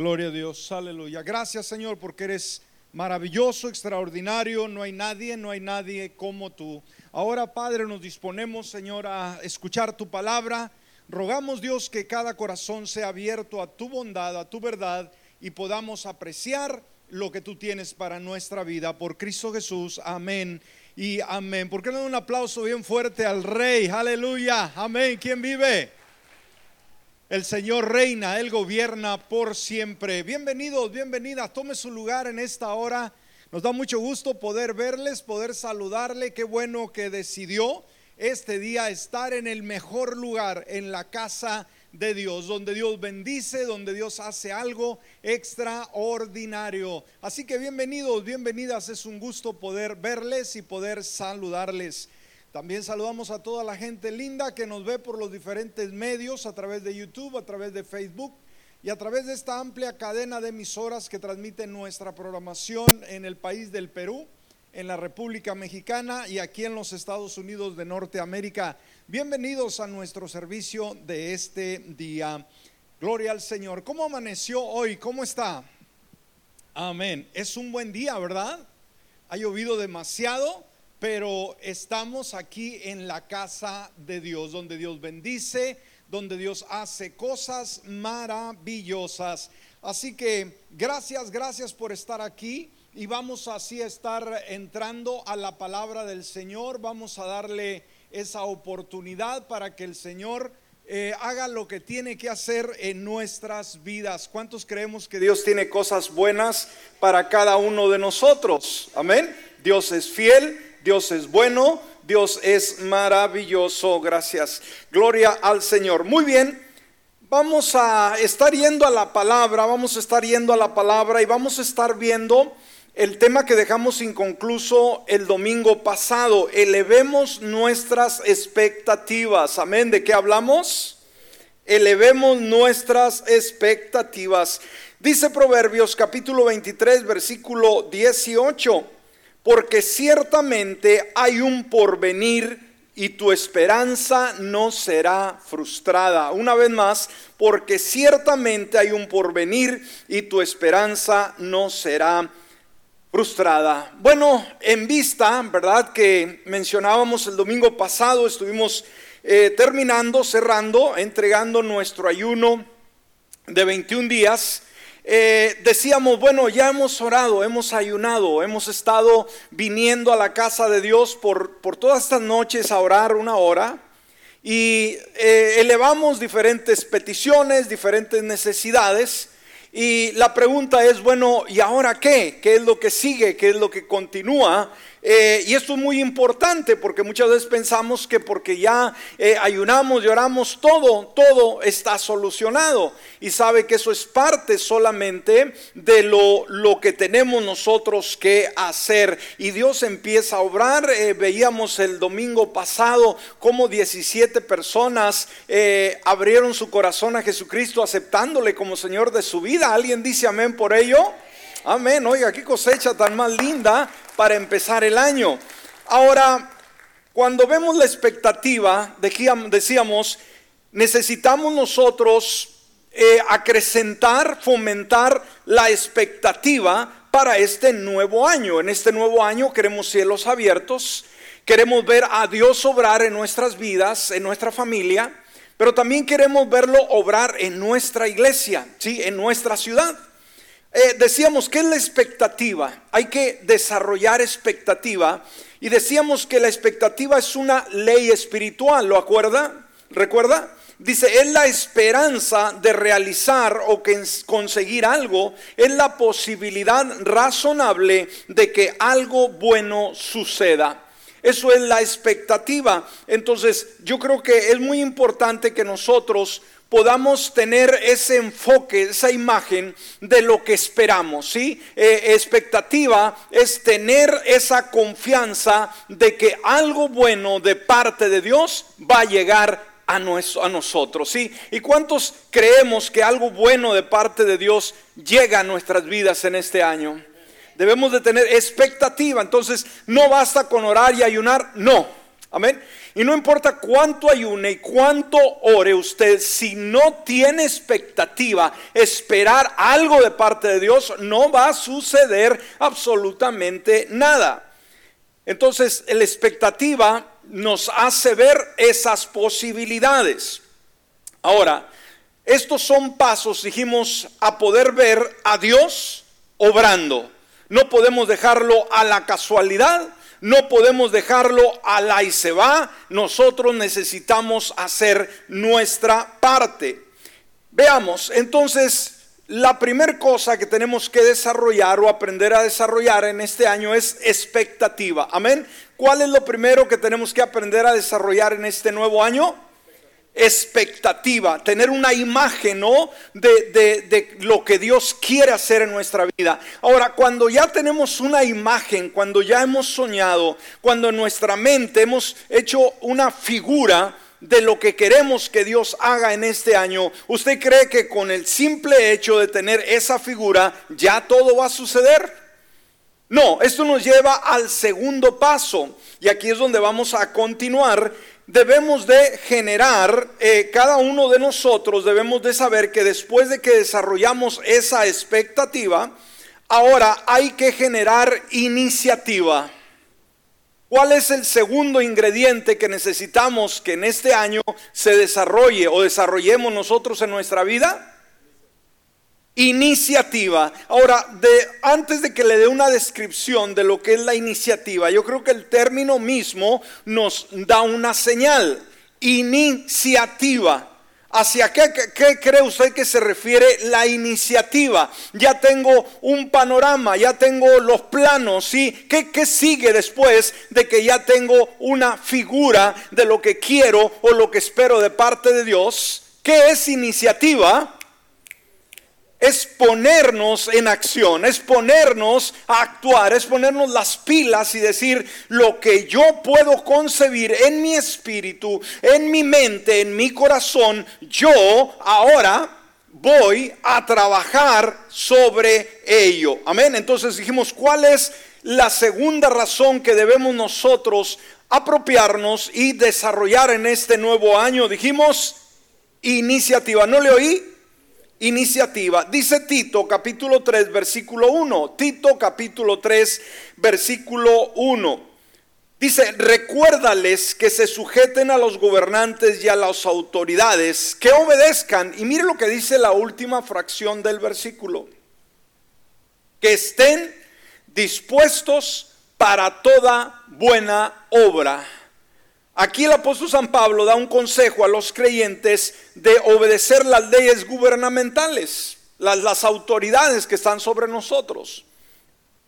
Gloria a Dios, aleluya. Gracias Señor porque eres maravilloso, extraordinario, no hay nadie, no hay nadie como tú. Ahora Padre nos disponemos Señor a escuchar tu palabra. Rogamos Dios que cada corazón sea abierto a tu bondad, a tu verdad y podamos apreciar lo que tú tienes para nuestra vida. Por Cristo Jesús, amén y amén. ¿Por qué no un aplauso bien fuerte al Rey? Aleluya, amén. ¿Quién vive? El Señor reina, Él gobierna por siempre. Bienvenidos, bienvenidas. Tome su lugar en esta hora. Nos da mucho gusto poder verles, poder saludarle. Qué bueno que decidió este día estar en el mejor lugar, en la casa de Dios, donde Dios bendice, donde Dios hace algo extraordinario. Así que bienvenidos, bienvenidas, es un gusto poder verles y poder saludarles. También saludamos a toda la gente linda que nos ve por los diferentes medios, a través de YouTube, a través de Facebook y a través de esta amplia cadena de emisoras que transmiten nuestra programación en el país del Perú, en la República Mexicana y aquí en los Estados Unidos de Norteamérica. Bienvenidos a nuestro servicio de este día. Gloria al Señor. ¿Cómo amaneció hoy? ¿Cómo está? Amén. Es un buen día, ¿verdad? Ha llovido demasiado, pero estamos aquí en la casa de Dios, donde Dios bendice, donde Dios hace cosas maravillosas. Así que gracias, gracias por estar aquí y vamos así a estar entrando a la palabra del Señor. Vamos a darle esa oportunidad para que el Señor eh, haga lo que tiene que hacer en nuestras vidas. ¿Cuántos creemos que Dios tiene cosas buenas para cada uno de nosotros? Amén. Dios es fiel, Dios es bueno, Dios es maravilloso. Gracias. Gloria al Señor. Muy bien. Vamos a estar yendo a la palabra, vamos a estar yendo a la palabra y vamos a estar viendo el tema que dejamos inconcluso el domingo pasado. Elevemos nuestras expectativas. Amén. ¿De qué hablamos? Elevemos nuestras expectativas. Dice Proverbios capítulo 23, versículo 18. Porque ciertamente hay un porvenir y tu esperanza no será frustrada. Una vez más, porque ciertamente hay un porvenir y tu esperanza no será frustrada. Bueno, en vista, ¿verdad? Que mencionábamos el domingo pasado, estuvimos eh, terminando, cerrando, entregando nuestro ayuno de 21 días. Eh, decíamos, bueno, ya hemos orado, hemos ayunado, hemos estado viniendo a la casa de Dios por, por todas estas noches a orar una hora y eh, elevamos diferentes peticiones, diferentes necesidades. Y la pregunta es, bueno, ¿y ahora qué? ¿Qué es lo que sigue? ¿Qué es lo que continúa? Eh, y esto es muy importante porque muchas veces pensamos que porque ya eh, ayunamos y oramos, todo, todo está solucionado. Y sabe que eso es parte solamente de lo, lo que tenemos nosotros que hacer. Y Dios empieza a obrar. Eh, veíamos el domingo pasado cómo 17 personas abrieron su corazón a Jesucristo aceptándole como Señor de su vida. ¿Alguien dice amén por ello? Amén. Oiga, qué cosecha tan más linda para empezar el año. Ahora, cuando vemos la expectativa, decíamos, necesitamos nosotros eh, acrecentar, fomentar la expectativa para este nuevo año. En este nuevo año queremos cielos abiertos, queremos ver a Dios obrar en nuestras vidas, en nuestra familia, pero también queremos verlo obrar en nuestra iglesia, ¿sí? en nuestra ciudad. Eh, decíamos, ¿qué es la expectativa? Hay que desarrollar expectativa. Y decíamos que la expectativa es una ley espiritual, ¿lo acuerda? ¿Recuerda? Dice, es la esperanza de realizar o que conseguir algo, es la posibilidad razonable de que algo bueno suceda. Eso es la expectativa. Entonces, yo creo que es muy importante que nosotros podamos tener ese enfoque, esa imagen de lo que esperamos. ¿sí? Eh, expectativa es tener esa confianza de que algo bueno de parte de Dios va a llegar a, a nosotros. ¿sí? ¿Y cuántos creemos que algo bueno de parte de Dios llega a nuestras vidas en este año? Debemos de tener expectativa. Entonces, no basta con orar y ayunar, no. Amén. Y no importa cuánto ayune y cuánto ore usted, si no tiene expectativa, esperar algo de parte de Dios, no va a suceder absolutamente nada. Entonces, la expectativa nos hace ver esas posibilidades. Ahora, estos son pasos, dijimos, a poder ver a Dios obrando. No podemos dejarlo a la casualidad, no podemos dejarlo a la y se va. Nosotros necesitamos hacer nuestra parte. Veamos, entonces, la primera cosa que tenemos que desarrollar o aprender a desarrollar en este año es expectativa. Amén. ¿Cuál es lo primero que tenemos que aprender a desarrollar en este nuevo año? Expectativa, tener una imagen ¿no? de, de, lo que Dios quiere hacer en nuestra vida. Ahora, cuando ya tenemos una imagen, cuando ya hemos soñado, cuando en nuestra mente hemos hecho una figura de lo que queremos que Dios haga en este año, ¿usted cree que con el simple hecho de tener esa figura ya todo va a suceder? No, esto nos lleva al segundo paso y aquí es donde vamos a continuar debemos de generar, eh, cada uno de nosotros debemos de saber que después de que desarrollamos esa expectativa, ahora hay que generar iniciativa. ¿Cuál es el segundo ingrediente que necesitamos que en este año se desarrolle o desarrollemos nosotros en nuestra vida? Iniciativa. Ahora, de, antes de que le dé una descripción de lo que es la iniciativa, yo creo que el término mismo nos da una señal. Iniciativa. ¿Hacia qué, cree usted que se refiere la iniciativa? Ya tengo un panorama, ya tengo los planos, ¿sí? ¿Qué, ¿Qué sigue después de que ya tengo una figura de lo que quiero o lo que espero de parte de Dios? ¿Qué es iniciativa? Es ponernos en acción, es ponernos a actuar, es ponernos las pilas y decir lo que yo puedo concebir en mi espíritu, en mi mente, en mi corazón, yo ahora voy a trabajar sobre ello. Amén. Entonces dijimos, ¿cuál es la segunda razón que debemos nosotros apropiarnos y desarrollar en este nuevo año? Dijimos, iniciativa. ¿No le oí? Iniciativa. Dice Tito capítulo 3 versículo 1. Tito capítulo 3 versículo 1. Dice, recuérdales que se sujeten a los gobernantes y a las autoridades, que obedezcan. Y mire lo que dice la última fracción del versículo. Que estén dispuestos para toda buena obra Aquí el apóstol San Pablo da un consejo a los creyentes de obedecer las leyes gubernamentales, las, autoridades que están sobre nosotros.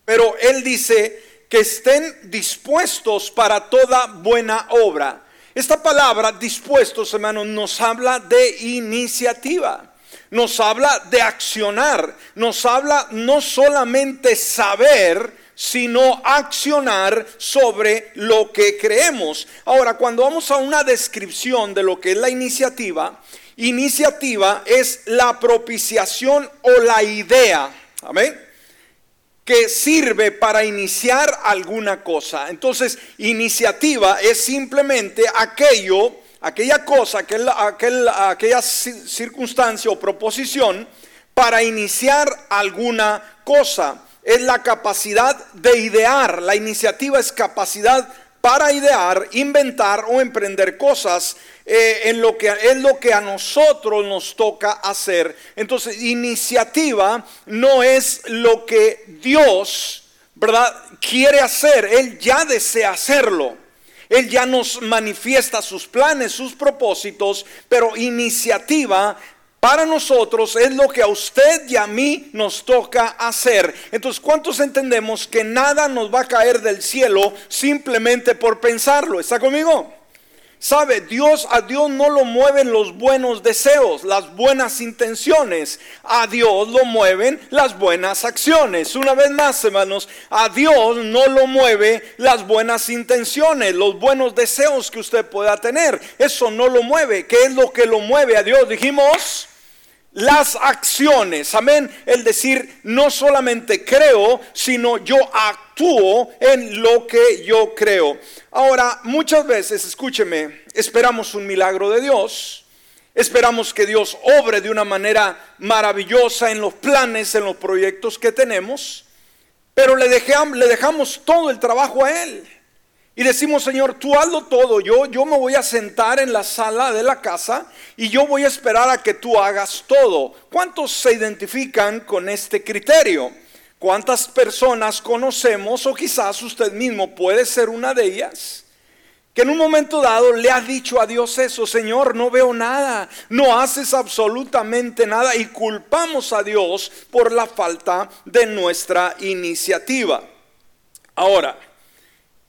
Pero él dice que estén dispuestos para toda buena obra. Esta palabra dispuestos, hermanos, nos habla de iniciativa, nos habla de accionar, nos habla no solamente saber, sino accionar sobre lo que creemos. Ahora, cuando vamos a una descripción de lo que es la iniciativa, iniciativa es la propiciación o la idea, amén, que sirve para iniciar alguna cosa. Entonces, iniciativa es simplemente aquello, aquella cosa, aquel, aquella circunstancia o proposición para iniciar alguna cosa es la capacidad de idear. La iniciativa es capacidad para idear, inventar o emprender cosas eh, en lo que es lo que a nosotros nos toca hacer. Entonces, iniciativa no es lo que Dios, ¿verdad? quiere hacer, él ya desea hacerlo. Él ya nos manifiesta sus planes, sus propósitos, pero iniciativa para nosotros es lo que a usted y a mí nos toca hacer. Entonces, ¿cuántos entendemos que nada nos va a caer del cielo simplemente por pensarlo? ¿Está conmigo? Sabe, Dios a Dios no lo mueven los buenos deseos, las buenas intenciones. A Dios lo mueven las buenas acciones. Una vez más, hermanos, a Dios no lo mueve las buenas intenciones, los buenos deseos que usted pueda tener. Eso no lo mueve. ¿Qué es lo que lo mueve a Dios? Dijimos las acciones, amén, el decir no solamente creo, sino yo actúo en lo que yo creo. Ahora, muchas veces, escúcheme, esperamos un milagro de Dios, esperamos que Dios obre de una manera maravillosa en los planes, en los proyectos que tenemos, pero le dejamos, le dejamos todo el trabajo a Él. Y decimos, Señor, tú hazlo todo. Yo, yo me voy a sentar en la sala de la casa y yo voy a esperar a que tú hagas todo. ¿Cuántos se identifican con este criterio? ¿Cuántas personas conocemos o quizás usted mismo puede ser una de ellas? Que en un momento dado le ha dicho a Dios eso, Señor, no veo nada, no haces absolutamente nada y culpamos a Dios por la falta de nuestra iniciativa. Ahora,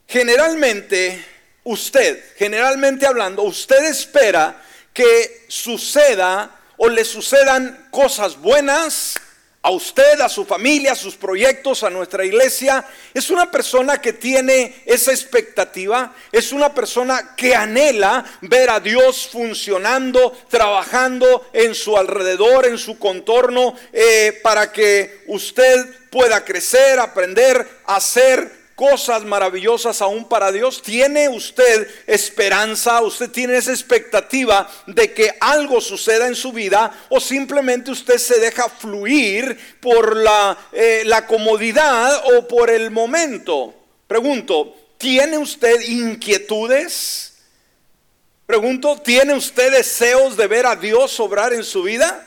generalmente usted, generalmente hablando, usted espera que suceda o le sucedan cosas buenas a usted, a su familia, a sus proyectos, a nuestra iglesia. Es una persona que tiene esa expectativa, es una persona que anhela ver a Dios funcionando, trabajando en su alrededor, en su contorno, eh, para que usted pueda crecer, aprender, hacer cosas maravillosas aún para Dios? ¿Tiene usted esperanza? ¿Usted tiene esa expectativa de que algo suceda en su vida? ¿O simplemente usted se deja fluir por la, eh, la comodidad o por el momento? Pregunto, ¿tiene usted inquietudes? Pregunto, ¿tiene usted deseos de ver a Dios obrar en su vida?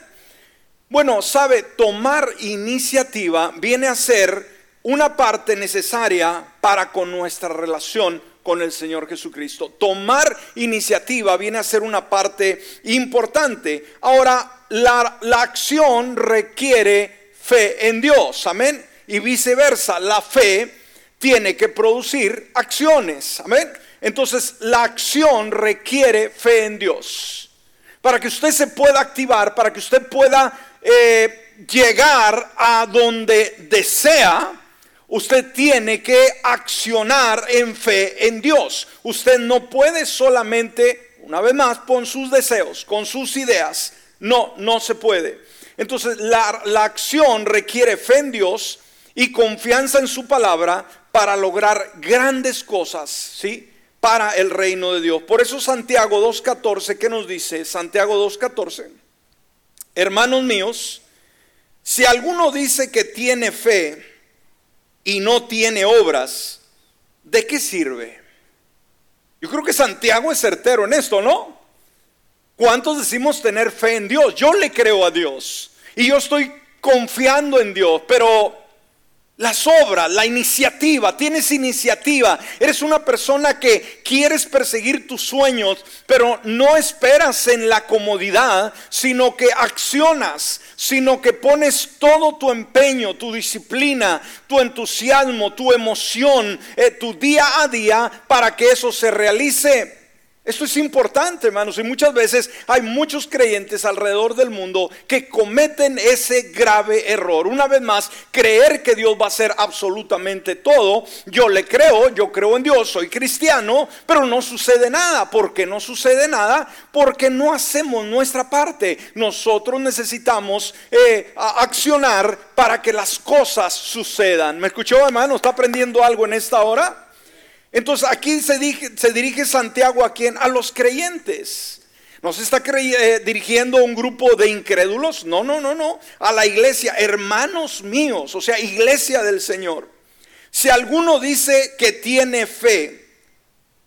Bueno, sabe, tomar iniciativa viene a ser una parte necesaria para con nuestra relación con el Señor Jesucristo. Tomar iniciativa viene a ser una parte importante. Ahora, la, la acción requiere fe en Dios, amén. Y viceversa, la fe tiene que producir acciones, amén. Entonces, la acción requiere fe en Dios. Para que usted se pueda activar, para que usted pueda eh, llegar a donde desea, Usted tiene que accionar en fe en Dios. Usted no puede solamente, una vez más, con sus deseos, con sus ideas. No, no se puede. Entonces la, la acción requiere fe en Dios y confianza en su palabra para lograr grandes cosas, ¿sí? Para el reino de Dios. Por eso Santiago 2.14, ¿qué nos dice? Santiago 2.14. Hermanos míos, si alguno dice que tiene fe, y no tiene obras, ¿de qué sirve? Yo creo que Santiago es certero en esto, ¿no? ¿Cuántos decimos tener fe en Dios? Yo le creo a Dios y yo estoy confiando en Dios, pero las obras, la iniciativa, tienes iniciativa, eres una persona que quieres perseguir tus sueños, pero no esperas en la comodidad, sino que accionas, sino que pones todo tu empeño, tu disciplina, tu entusiasmo, tu emoción, eh, tu día a día para que eso se realice. Esto es importante, hermanos, y muchas veces hay muchos creyentes alrededor del mundo que cometen ese grave error. Una vez más, creer que Dios va a hacer absolutamente todo. Yo le creo, yo creo en Dios, soy cristiano, pero no sucede nada. ¿Por qué no sucede nada? Porque no hacemos nuestra parte. Nosotros necesitamos eh, accionar para que las cosas sucedan. ¿Me escuchó, hermano? ¿Está aprendiendo algo en esta hora? Entonces aquí se dirige, Santiago a quién? A los creyentes. ¿No se está eh, dirigiendo a un grupo de incrédulos? No, no, no, no. A la iglesia, hermanos míos, o sea, iglesia del Señor. Si alguno dice que tiene fe,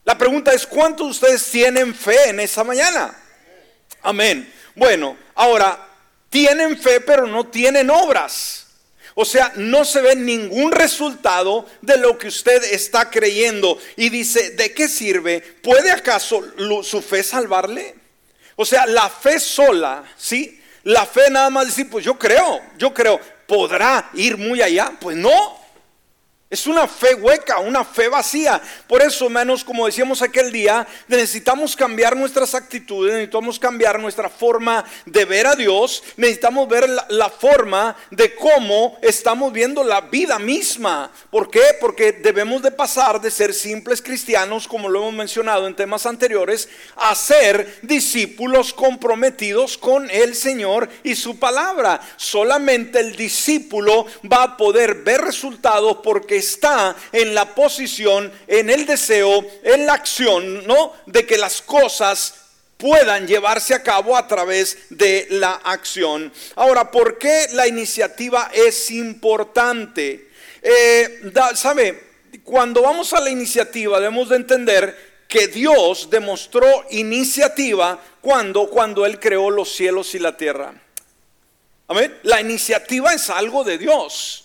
la pregunta es, ¿cuántos de ustedes tienen fe en esa mañana? Amén. Bueno, ahora, tienen fe pero no tienen obras. O sea, no se ve ningún resultado de lo que usted está creyendo. Y dice, ¿de qué sirve? ¿Puede acaso su fe salvarle? O sea, la fe sola, ¿sí? La fe nada más decir, pues yo creo, yo creo, ¿podrá ir muy allá? Pues no. Es una fe hueca, una fe vacía. Por eso, hermanos, como decíamos aquel día, necesitamos cambiar nuestras actitudes, necesitamos cambiar nuestra forma de ver a Dios, necesitamos ver la, forma de cómo estamos viendo la vida misma. ¿Por qué? Porque debemos de pasar de ser simples cristianos, como lo hemos mencionado en temas anteriores, a ser discípulos comprometidos con el Señor y su palabra. Solamente el discípulo va a poder ver resultados porque está en la posición, en el deseo, en la acción, ¿no? De que las cosas puedan llevarse a cabo a través de la acción. Ahora, ¿por qué la iniciativa es importante? Eh, ¿Sabe? Cuando vamos a la iniciativa debemos de entender que Dios demostró iniciativa cuando cuando él creó los cielos y la tierra. Amén. La iniciativa es algo de Dios.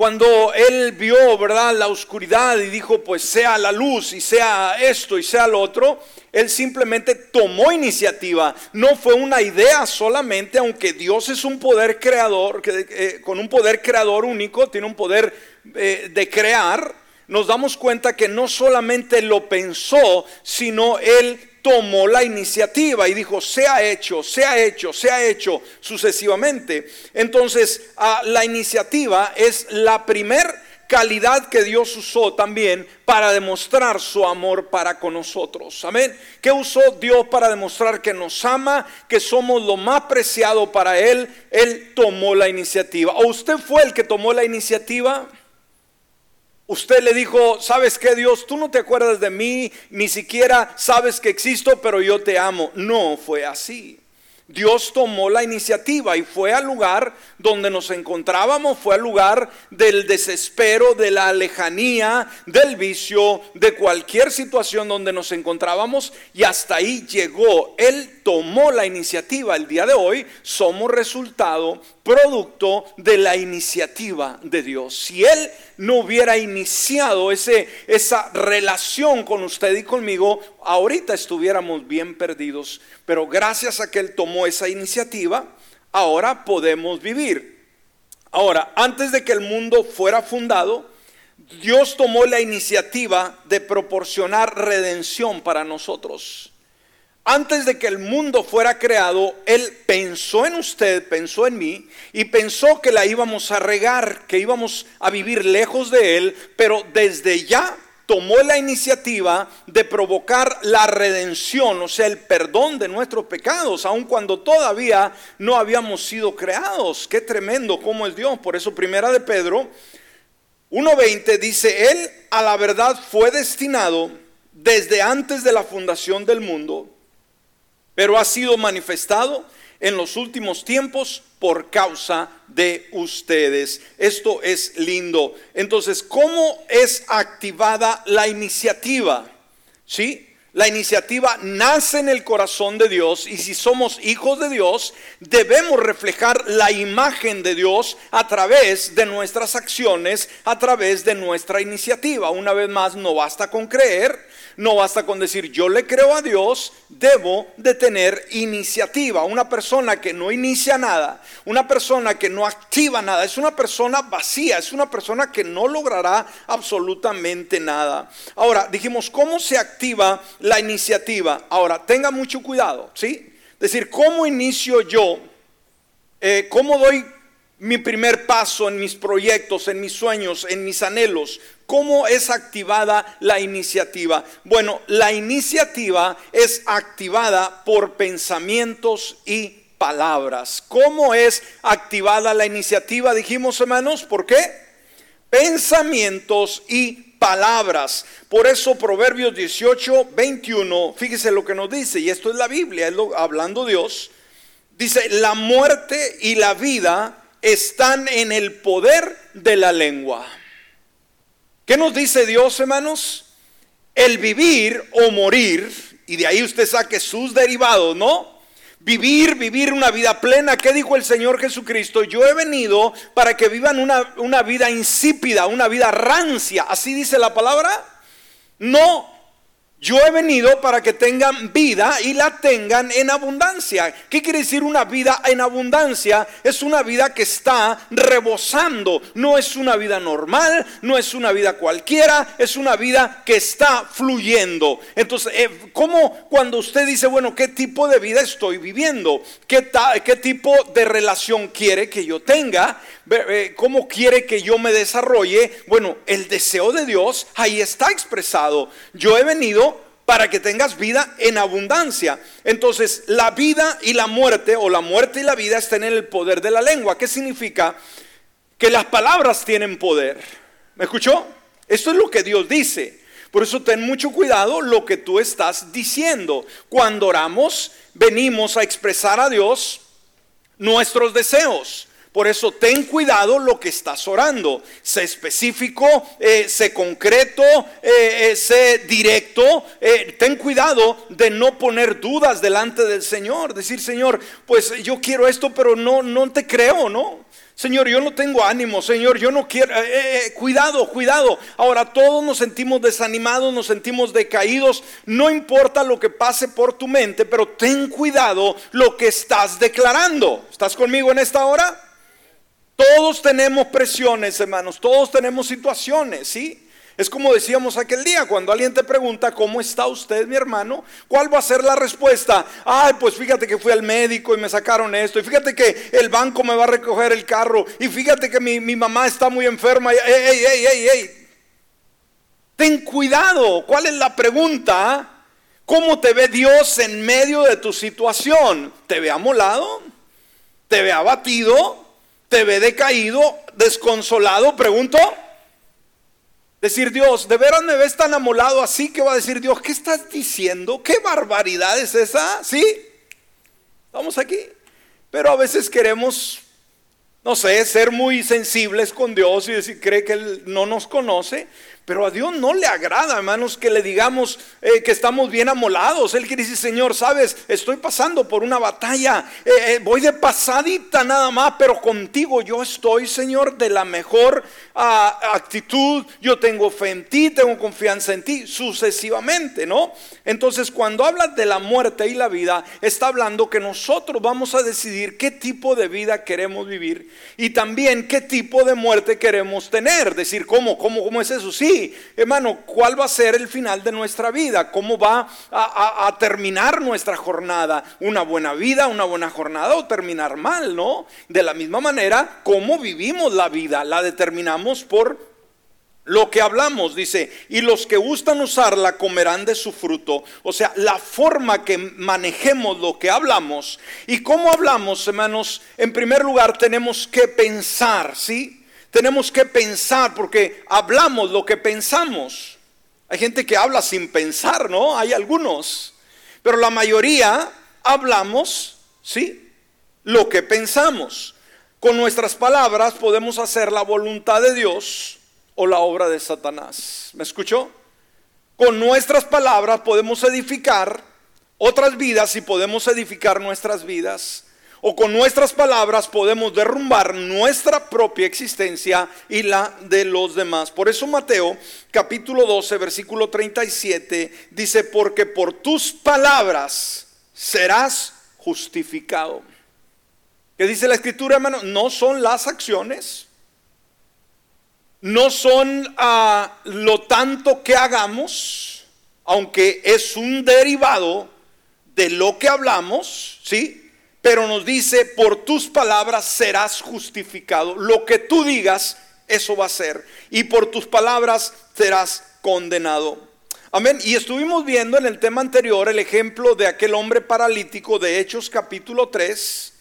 Cuando él vio, ¿verdad?, la oscuridad y dijo, pues sea la luz y sea esto y sea lo otro, él simplemente tomó iniciativa. No fue una idea solamente, aunque Dios es un poder creador, eh, con un poder creador único, tiene un poder eh, de crear. Nos damos cuenta que no solamente lo pensó, sino él tomó la iniciativa y dijo, se ha hecho, se ha hecho, se ha hecho sucesivamente. Entonces, ah, la iniciativa es la primer calidad que Dios usó también para demostrar su amor para con nosotros. Amén. ¿Qué usó Dios para demostrar que nos ama, que somos lo más preciado para Él? Él tomó la iniciativa. ¿O usted fue el que tomó la iniciativa? Usted le dijo, ¿sabes qué Dios? Tú no te acuerdas de mí, ni siquiera sabes que existo, pero yo te amo. No fue así. Dios tomó la iniciativa y fue al lugar donde nos encontrábamos, fue al lugar del desespero, de la lejanía, del vicio, de cualquier situación donde nos encontrábamos y hasta ahí llegó. Él tomó la iniciativa. El día de hoy somos resultado, producto de la iniciativa de Dios. Si Él no hubiera iniciado ese, esa relación con usted y conmigo, ahorita estuviéramos bien perdidos. Pero gracias a que Él tomó esa iniciativa, ahora podemos vivir. Ahora, antes de que el mundo fuera fundado, Dios tomó la iniciativa de proporcionar redención para nosotros. Antes de que el mundo fuera creado, Él pensó en usted, pensó en mí y pensó que la íbamos a regar, que íbamos a vivir lejos de Él, pero desde ya tomó la iniciativa de provocar la redención, o sea, el perdón de nuestros pecados, aun cuando todavía no habíamos sido creados. Qué tremendo cómo es Dios. Por eso, primera de Pedro 1.20 dice, Él a la verdad fue destinado desde antes de la fundación del mundo, pero ha sido manifestado en los últimos tiempos por causa de ustedes. Esto es lindo. Entonces, ¿cómo es activada la iniciativa? ¿Sí? La iniciativa nace en el corazón de Dios y si somos hijos de Dios, debemos reflejar la imagen de Dios a través de nuestras acciones, a través de nuestra iniciativa. Una vez más, no basta con creer, no basta con decir yo le creo a Dios, debo de tener iniciativa. Una persona que no inicia nada, una persona que no activa nada, es una persona vacía, es una persona que no logrará absolutamente nada. Ahora, dijimos, ¿cómo se activa la iniciativa? Ahora, tenga mucho cuidado, ¿sí? Decir, ¿cómo inicio yo? Eh, ¿Cómo doy mi primer paso en mis proyectos, en mis sueños, en mis anhelos? ¿Cómo es activada la iniciativa? Bueno, la iniciativa es activada por pensamientos y palabras. ¿Cómo es activada la iniciativa? Dijimos, hermanos, ¿por qué? Pensamientos y palabras. Por eso Proverbios 18, 21, fíjese lo que nos dice, y esto es la Biblia, es hablando Dios, dice, la muerte y la vida están en el poder de la lengua. ¿Qué nos dice Dios, hermanos? El vivir o morir, y de ahí usted saque sus derivados, ¿no? Vivir, vivir una vida plena. ¿Qué dijo el Señor Jesucristo? Yo he venido para que vivan una, una vida insípida, una vida rancia. ¿Así dice la palabra? No. Yo he venido para que tengan vida y la tengan en abundancia. ¿Qué quiere decir una vida en abundancia? Es una vida que está rebosando. No es una vida normal, no es una vida cualquiera, es una vida que está fluyendo. Entonces, eh, ¿cómo cuando usted dice, bueno, qué tipo de vida estoy viviendo? ¿Qué, qué tipo de relación quiere que yo tenga? Eh, ¿Cómo quiere que yo me desarrolle? Bueno, el deseo de Dios ahí está expresado. Yo he venido para que tengas vida en abundancia. Entonces, la vida y la muerte, o la muerte y la vida, están en el poder de la lengua. ¿Qué significa? Que las palabras tienen poder. ¿Me escuchó? Esto es lo que Dios dice. Por eso ten mucho cuidado lo que tú estás diciendo. Cuando oramos, venimos a expresar a Dios nuestros deseos. Por eso ten cuidado lo que estás orando. Sé específico, eh, sé concreto, eh, eh, sé directo. ten cuidado de no poner dudas delante del Señor. Decir, Señor, pues yo quiero esto, pero no, no te creo, ¿no? Señor, yo no tengo ánimo, Señor, yo no quiero... cuidado, cuidado. Ahora todos nos sentimos desanimados, nos sentimos decaídos. No importa lo que pase por tu mente, pero ten cuidado lo que estás declarando. ¿Estás conmigo en esta hora? Todos tenemos presiones, hermanos, todos tenemos situaciones, ¿sí? Es como decíamos aquel día, cuando alguien te pregunta, ¿cómo está usted, mi hermano? ¿Cuál va a ser la respuesta? Ay, pues fíjate que fui al médico y me sacaron esto, y fíjate que el banco me va a recoger el carro, y fíjate que mi, mamá está muy enferma. Ey, ey, ey, ey, ey. Ten cuidado, ¿cuál es la pregunta? ¿Cómo te ve Dios en medio de tu situación? ¿Te ve amolado? ¿Te ve abatido? Te ve decaído, desconsolado, pregunto. Decir Dios, ¿de veras me ves tan amolado así que va a decir Dios, ¿qué estás diciendo? ¿Qué barbaridad es esa? ¿Sí? Estamos aquí. Pero a veces queremos, no sé, ser muy sensibles con Dios y decir, cree que Él no nos conoce. Pero a Dios no le agrada, hermanos, que le digamos eh, que estamos bien amolados. Él quiere decir, Señor, sabes, estoy pasando por una batalla, eh, eh, voy de pasadita nada más, pero contigo yo estoy, Señor, de la mejor ah, actitud. Yo tengo fe en ti, tengo confianza en ti, sucesivamente, ¿no? Entonces, cuando hablas de la muerte y la vida, está hablando que nosotros vamos a decidir qué tipo de vida queremos vivir y también qué tipo de muerte queremos tener. Decir, ¿cómo? ¿Cómo, cómo es eso? Sí, hermano, ¿cuál va a ser el final de nuestra vida? ¿Cómo va a, terminar nuestra jornada? ¿Una buena vida, una buena jornada o terminar mal, no? De la misma manera, ¿cómo vivimos la vida? La determinamos por lo que hablamos, dice, y los que gustan usarla comerán de su fruto. O sea, la forma que manejemos lo que hablamos y cómo hablamos, hermanos, en primer lugar tenemos que pensar, ¿sí? Tenemos que pensar porque hablamos lo que pensamos. Hay gente que habla sin pensar, ¿no? Hay algunos. Pero la mayoría hablamos, ¿sí? Lo que pensamos. Con nuestras palabras podemos hacer la voluntad de Dios o la obra de Satanás. ¿Me escuchó? Con nuestras palabras podemos edificar otras vidas y podemos edificar nuestras vidas o con nuestras palabras podemos derrumbar nuestra propia existencia y la de los demás. Por eso Mateo capítulo 12 versículo 37 dice, porque por tus palabras serás justificado. ¿Qué dice la escritura, hermano? No son las acciones, no son ah, lo tanto que hagamos, aunque es un derivado de lo que hablamos, ¿sí? Pero nos dice, por tus palabras serás justificado. Lo que tú digas, eso va a ser. Y por tus palabras serás condenado. Amén. Y estuvimos viendo en el tema anterior el ejemplo de aquel hombre paralítico de Hechos capítulo 3.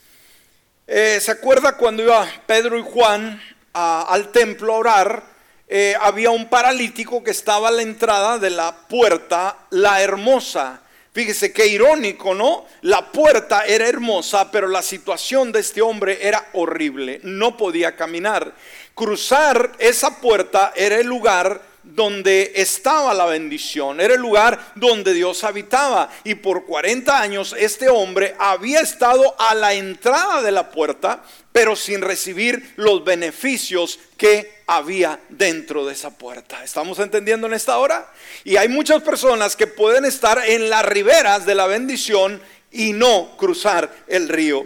Eh, ¿Se acuerda cuando iba Pedro y Juan al templo a orar? Eh, había un paralítico que estaba a la entrada de la puerta, la hermosa. Fíjese qué irónico, ¿no? La puerta era hermosa, pero la situación de este hombre era horrible. No podía caminar. Cruzar esa puerta era el lugar donde estaba la bendición, era el lugar donde Dios habitaba. Y por 40 años este hombre había estado a la entrada de la puerta, pero sin recibir los beneficios que había dentro de esa puerta. ¿Estamos entendiendo en esta hora? Y hay muchas personas que pueden estar en las riberas de la bendición y no cruzar el río.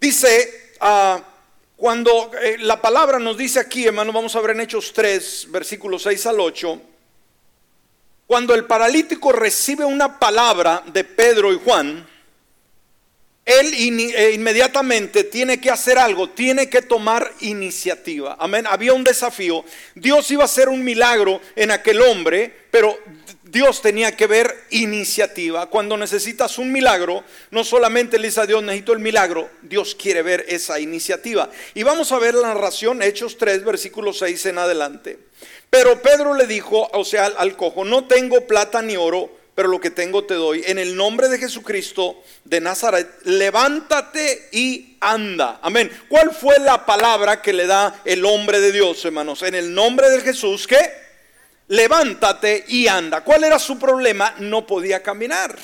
Dice... a cuando eh, la palabra nos dice aquí, hermano, vamos a ver en Hechos 3, versículos 6 al 8, cuando el paralítico recibe una palabra de Pedro y Juan, él eh, inmediatamente tiene que hacer algo, tiene que tomar iniciativa. Amén. Había un desafío. Dios iba a hacer un milagro en aquel hombre, pero Dios tenía que ver iniciativa. Cuando necesitas un milagro, no solamente le dice a Dios, necesito el milagro, Dios quiere ver esa iniciativa. Y vamos a ver la narración, Hechos 3, versículo 6 en adelante. Pero Pedro le dijo, o sea, al cojo, no tengo plata ni oro, pero lo que tengo te doy. En el nombre de Jesucristo de Nazaret, levántate y anda. Amén. ¿Cuál fue la palabra que le da el hombre de Dios, hermanos? En el nombre de Jesús, ¿qué? Levántate y anda. ¿Cuál era su problema? No podía caminar.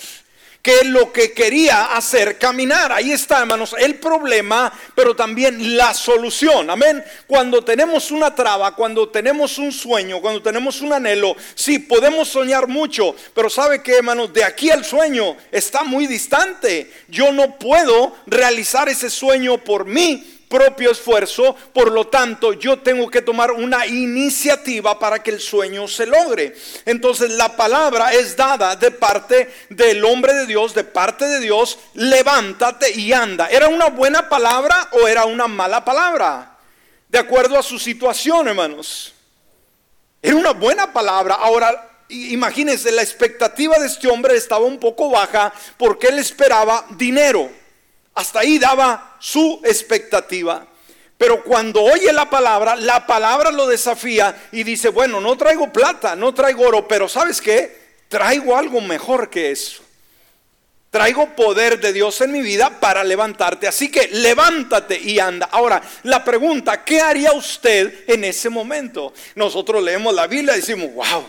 Que lo que quería hacer, caminar. Ahí está, hermanos, el problema, pero también la solución. Amén. Cuando tenemos una traba, cuando tenemos un sueño, cuando tenemos un anhelo, sí, podemos soñar mucho, pero ¿sabe qué, hermanos? De aquí al sueño está muy distante. Yo no puedo realizar ese sueño por mí propio esfuerzo, por lo tanto yo tengo que tomar una iniciativa para que el sueño se logre. Entonces la palabra es dada de parte del hombre de Dios, de parte de Dios, levántate y anda. ¿Era una buena palabra o era una mala palabra? De acuerdo a su situación, hermanos. Era una buena palabra. Ahora, imagínense, la expectativa de este hombre estaba un poco baja porque él esperaba dinero. Hasta ahí daba su expectativa. Pero cuando oye la palabra, la palabra lo desafía y dice, bueno, no traigo plata, no traigo oro, pero ¿sabes qué? Traigo algo mejor que eso. Traigo poder de Dios en mi vida para levantarte. Así que levántate y anda. Ahora, la pregunta, ¿qué haría usted en ese momento? Nosotros leemos la Biblia y decimos, wow,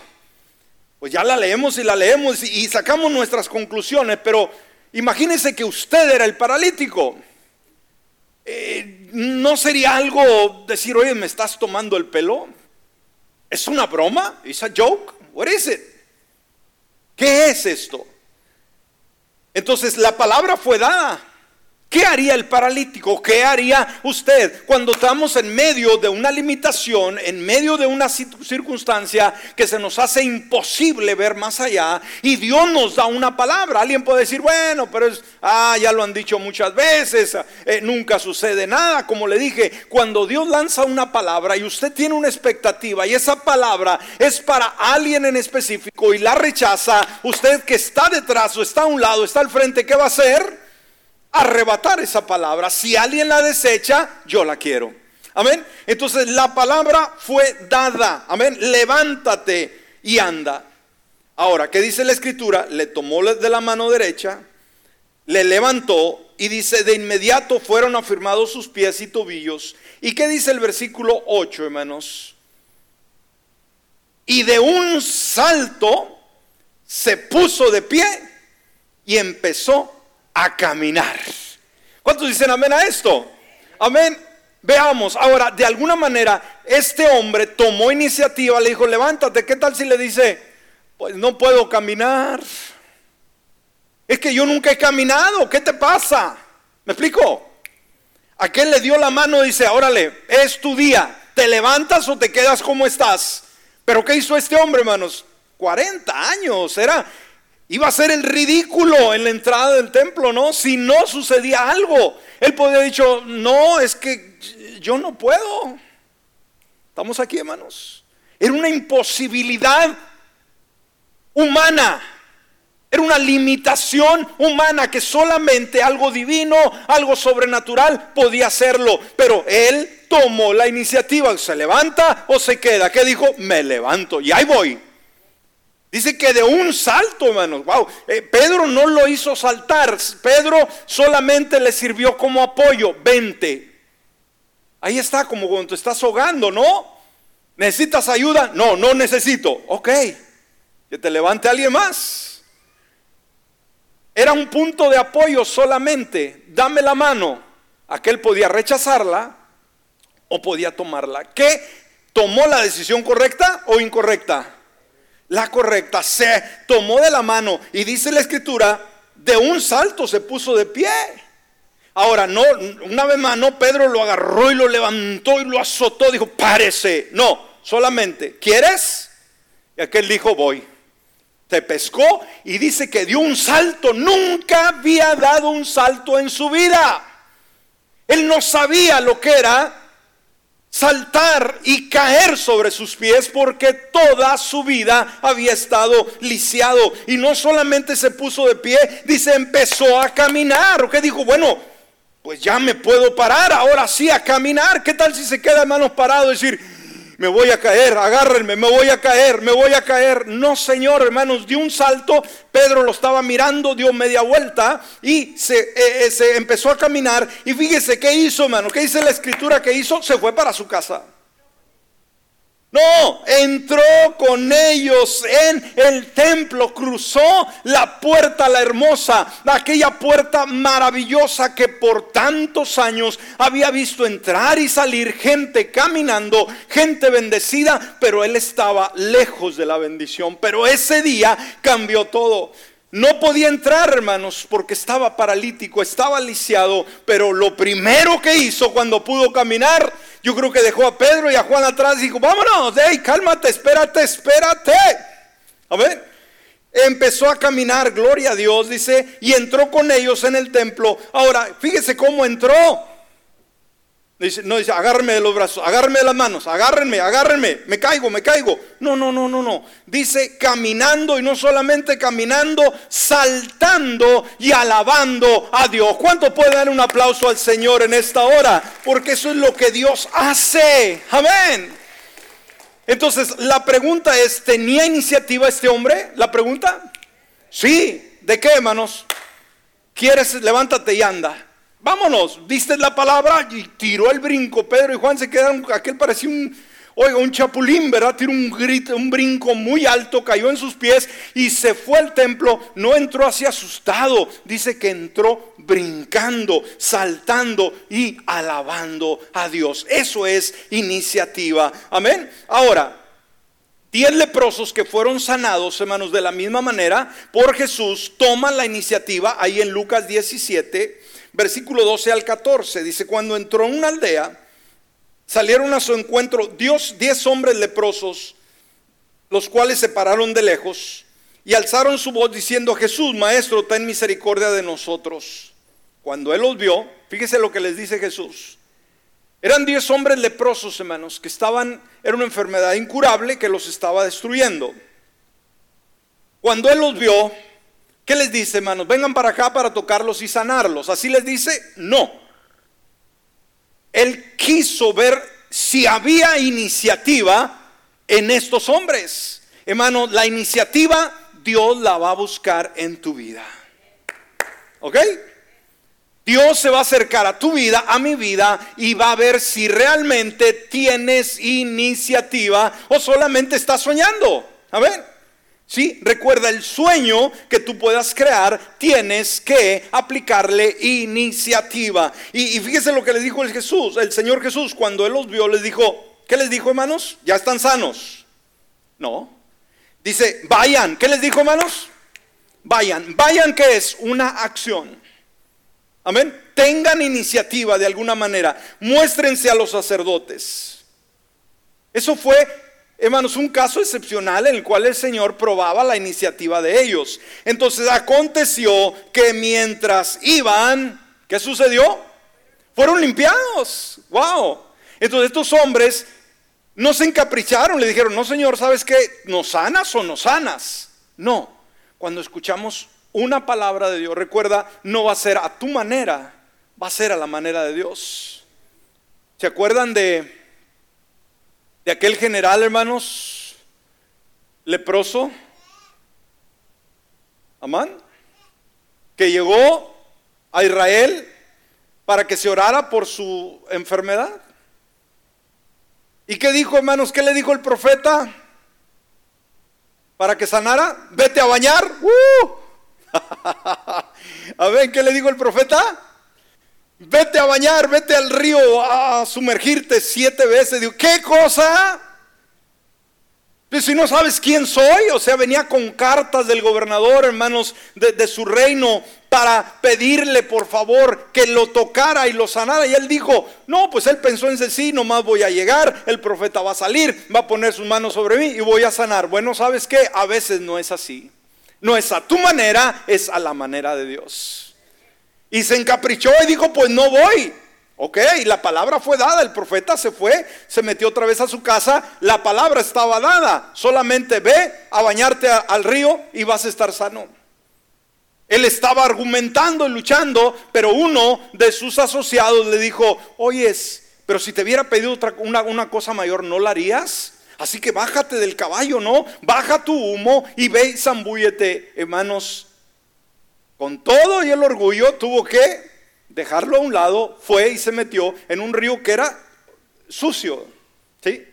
pues ya la leemos y la leemos y sacamos nuestras conclusiones, pero Imagínese que usted era el paralítico. Eh, ¿No sería algo decir, oye, me estás tomando el pelo? ¿Es una broma? ¿Es a joke? What is it? ¿Qué es esto? Entonces la palabra fue dada. ¿Qué haría el paralítico? ¿Qué haría usted cuando estamos en medio de una limitación, en medio de una circunstancia que se nos hace imposible ver más allá y Dios nos da una palabra? Alguien puede decir, bueno, pero es, ah, ya lo han dicho muchas veces, eh, nunca sucede nada. Como le dije, cuando Dios lanza una palabra y usted tiene una expectativa y esa palabra es para alguien en específico y la rechaza, usted que está detrás o está a un lado, está al frente, ¿qué va a hacer? Arrebatar esa palabra. Si alguien la desecha, yo la quiero. Amén. Entonces la palabra fue dada. Amén. Levántate y anda. Ahora, ¿qué dice la escritura? Le tomó de la mano derecha, le levantó y dice, de inmediato fueron afirmados sus pies y tobillos. ¿Y qué dice el versículo 8, hermanos? Y de un salto se puso de pie y empezó a caminar. ¿Cuántos dicen amén a esto? Amén. Veamos, ahora, de alguna manera, este hombre tomó iniciativa, le dijo, levántate, ¿qué tal si le dice, pues no puedo caminar? Es que yo nunca he caminado, ¿qué te pasa? ¿Me explico? Aquel le dio la mano y dice, órale, es tu día, ¿te levantas o te quedas como estás? Pero ¿qué hizo este hombre, hermanos? 40 años, era, Iba a ser el ridículo en la entrada del templo, ¿no? Si no sucedía algo. Él podría haber dicho, no, es que yo no puedo. Estamos aquí, hermanos. Era una imposibilidad humana. Era una limitación humana que solamente algo divino, algo sobrenatural podía hacerlo. Pero él tomó la iniciativa. ¿Se levanta o se queda? ¿Qué dijo? Me levanto y ahí voy. Dice que de un salto, hermanos. Wow. Eh, Pedro no lo hizo saltar. Pedro solamente le sirvió como apoyo. Vente. Ahí está, como cuando te estás ahogando, ¿no? ¿Necesitas ayuda? No, no necesito. Ok, que te levante alguien más. Era un punto de apoyo solamente. Dame la mano. Aquel podía rechazarla o podía tomarla. ¿Qué? ¿Tomó la decisión correcta o incorrecta? La correcta. Se tomó de la mano y dice la escritura, de un salto se puso de pie. Ahora, no, una vez más, no, Pedro lo agarró y lo levantó y lo azotó, dijo, párese. No, solamente, ¿quieres? Y aquel dijo, voy. Te pescó y dice que dio un salto. Nunca había dado un salto en su vida. Él no sabía lo que era saltar y caer sobre sus pies porque toda su vida había estado lisiado. Y no solamente se puso de pie, dice empezó a caminar, que dijo, bueno, pues ya me puedo parar, ahora sí a caminar, ¿qué tal si se queda de manos parados y decir, me voy a caer, agárrenme, me voy a caer, me voy a caer. No, Señor, hermanos, dio un salto, Pedro lo estaba mirando, dio media vuelta y se, eh, eh, se empezó a caminar. Y fíjese qué hizo, hermano, qué dice la escritura que hizo, se fue para su casa. No, entró con ellos en el templo, cruzó la puerta, la hermosa, aquella puerta maravillosa que por tantos años había visto entrar y salir gente caminando, gente bendecida, pero él estaba lejos de la bendición. Pero ese día cambió todo. No podía entrar, hermanos, porque estaba paralítico, estaba lisiado, pero lo primero que hizo cuando pudo caminar, yo creo que dejó a Pedro y a Juan atrás y dijo, vámonos, hey, cálmate, espérate, espérate. A ver, empezó a caminar, gloria a Dios, dice, y entró con ellos en el templo. Ahora, fíjese cómo entró. No dice, agárrenme de los brazos, agárrenme de las manos, agárrenme, agárrenme, me caigo, me caigo. No, no, no, no, no. Dice caminando y no solamente caminando, saltando y alabando a Dios. ¿Cuánto puede dar un aplauso al Señor en esta hora? Porque eso es lo que Dios hace. Amén. Entonces, la pregunta es, ¿tenía iniciativa este hombre? La pregunta, sí. ¿De qué, hermanos? ¿Quieres? Levántate y anda. Vámonos, viste la palabra y tiró el brinco. Pedro y Juan se quedaron, aquel parecía un, oiga, un chapulín, ¿verdad? Tiró un grito, un brinco muy alto, cayó en sus pies y se fue al templo. No entró así asustado, dice que entró brincando, saltando y alabando a Dios. Eso es iniciativa. Amén. Ahora, Diez leprosos que fueron sanados, hermanos, de la misma manera por Jesús, toman la iniciativa ahí en Lucas 17 versículo 12 al 14. Dice, cuando entró en una aldea, salieron a su encuentro Dios, diez hombres leprosos, los cuales se pararon de lejos y alzaron su voz diciendo, Jesús, Maestro, ten misericordia de nosotros. Cuando él los vio, fíjese lo que les dice Jesús. Eran diez hombres leprosos, hermanos, que estaban, era una enfermedad incurable que los estaba destruyendo. Cuando él los vio, ¿Qué les dice, hermanos? Vengan para acá para tocarlos y sanarlos. Así les dice, no. Él quiso ver si había iniciativa en estos hombres. Hermanos, la iniciativa Dios la va a buscar en tu vida. ¿Ok? Dios se va a acercar a tu vida, a mi vida, y va a ver si realmente tienes iniciativa o solamente estás soñando. A ver. ¿Sí? Recuerda el sueño que tú puedas crear, tienes que aplicarle iniciativa. Y, fíjese lo que le dijo el Jesús, el Señor Jesús, cuando Él los vio, les dijo, ¿qué les dijo hermanos? ¿Ya están sanos? No. Dice, vayan, ¿qué les dijo hermanos? Vayan, vayan que es una acción. Amén. Tengan iniciativa de alguna manera. Muéstrense a los sacerdotes. Eso fue hermanos, un caso excepcional en el cual el Señor probaba la iniciativa de ellos. Entonces aconteció que mientras iban, ¿qué sucedió? Fueron limpiados. Wow. Entonces estos hombres no se encapricharon, le dijeron, no Señor, ¿sabes qué? ¿Nos sanas o no sanas? No. Cuando escuchamos una palabra de Dios, recuerda, no va a ser a tu manera, va a ser a la manera de Dios. ¿Se acuerdan de de aquel general, hermanos, leproso, Amán, que llegó a Israel para que se orara por su enfermedad. ¿Y qué dijo, hermanos? ¿Qué le dijo el profeta? Para que sanara, vete a bañar. ¡Uh! a ver, ¿qué le dijo el profeta? Vete a bañar, vete al río a sumergirte siete veces. Digo, ¿qué cosa? Pues si no sabes quién soy, o sea, venía con cartas del gobernador, hermanos, de, su reino, para pedirle por favor que lo tocara y lo sanara. Y él dijo, no, pues él pensó en sí, nomás voy a llegar, el profeta va a salir, va a poner sus manos sobre mí y voy a sanar. Bueno, ¿sabes qué? A veces no es así. No es a tu manera, es a la manera de Dios. Y se encaprichó y dijo, pues no voy. Ok, la palabra fue dada, el profeta se fue, se metió otra vez a su casa, la palabra estaba dada, solamente ve a bañarte al río y vas a estar sano. Él estaba argumentando y luchando, pero uno de sus asociados le dijo, oyes, pero si te hubiera pedido otra, una, una cosa mayor, ¿no la harías? Así que bájate del caballo, ¿no? Baja tu humo y ve y zambúyete, hermanos. Con todo y el orgullo tuvo que dejarlo a un lado, fue y se metió en un río que era sucio. ¿sí?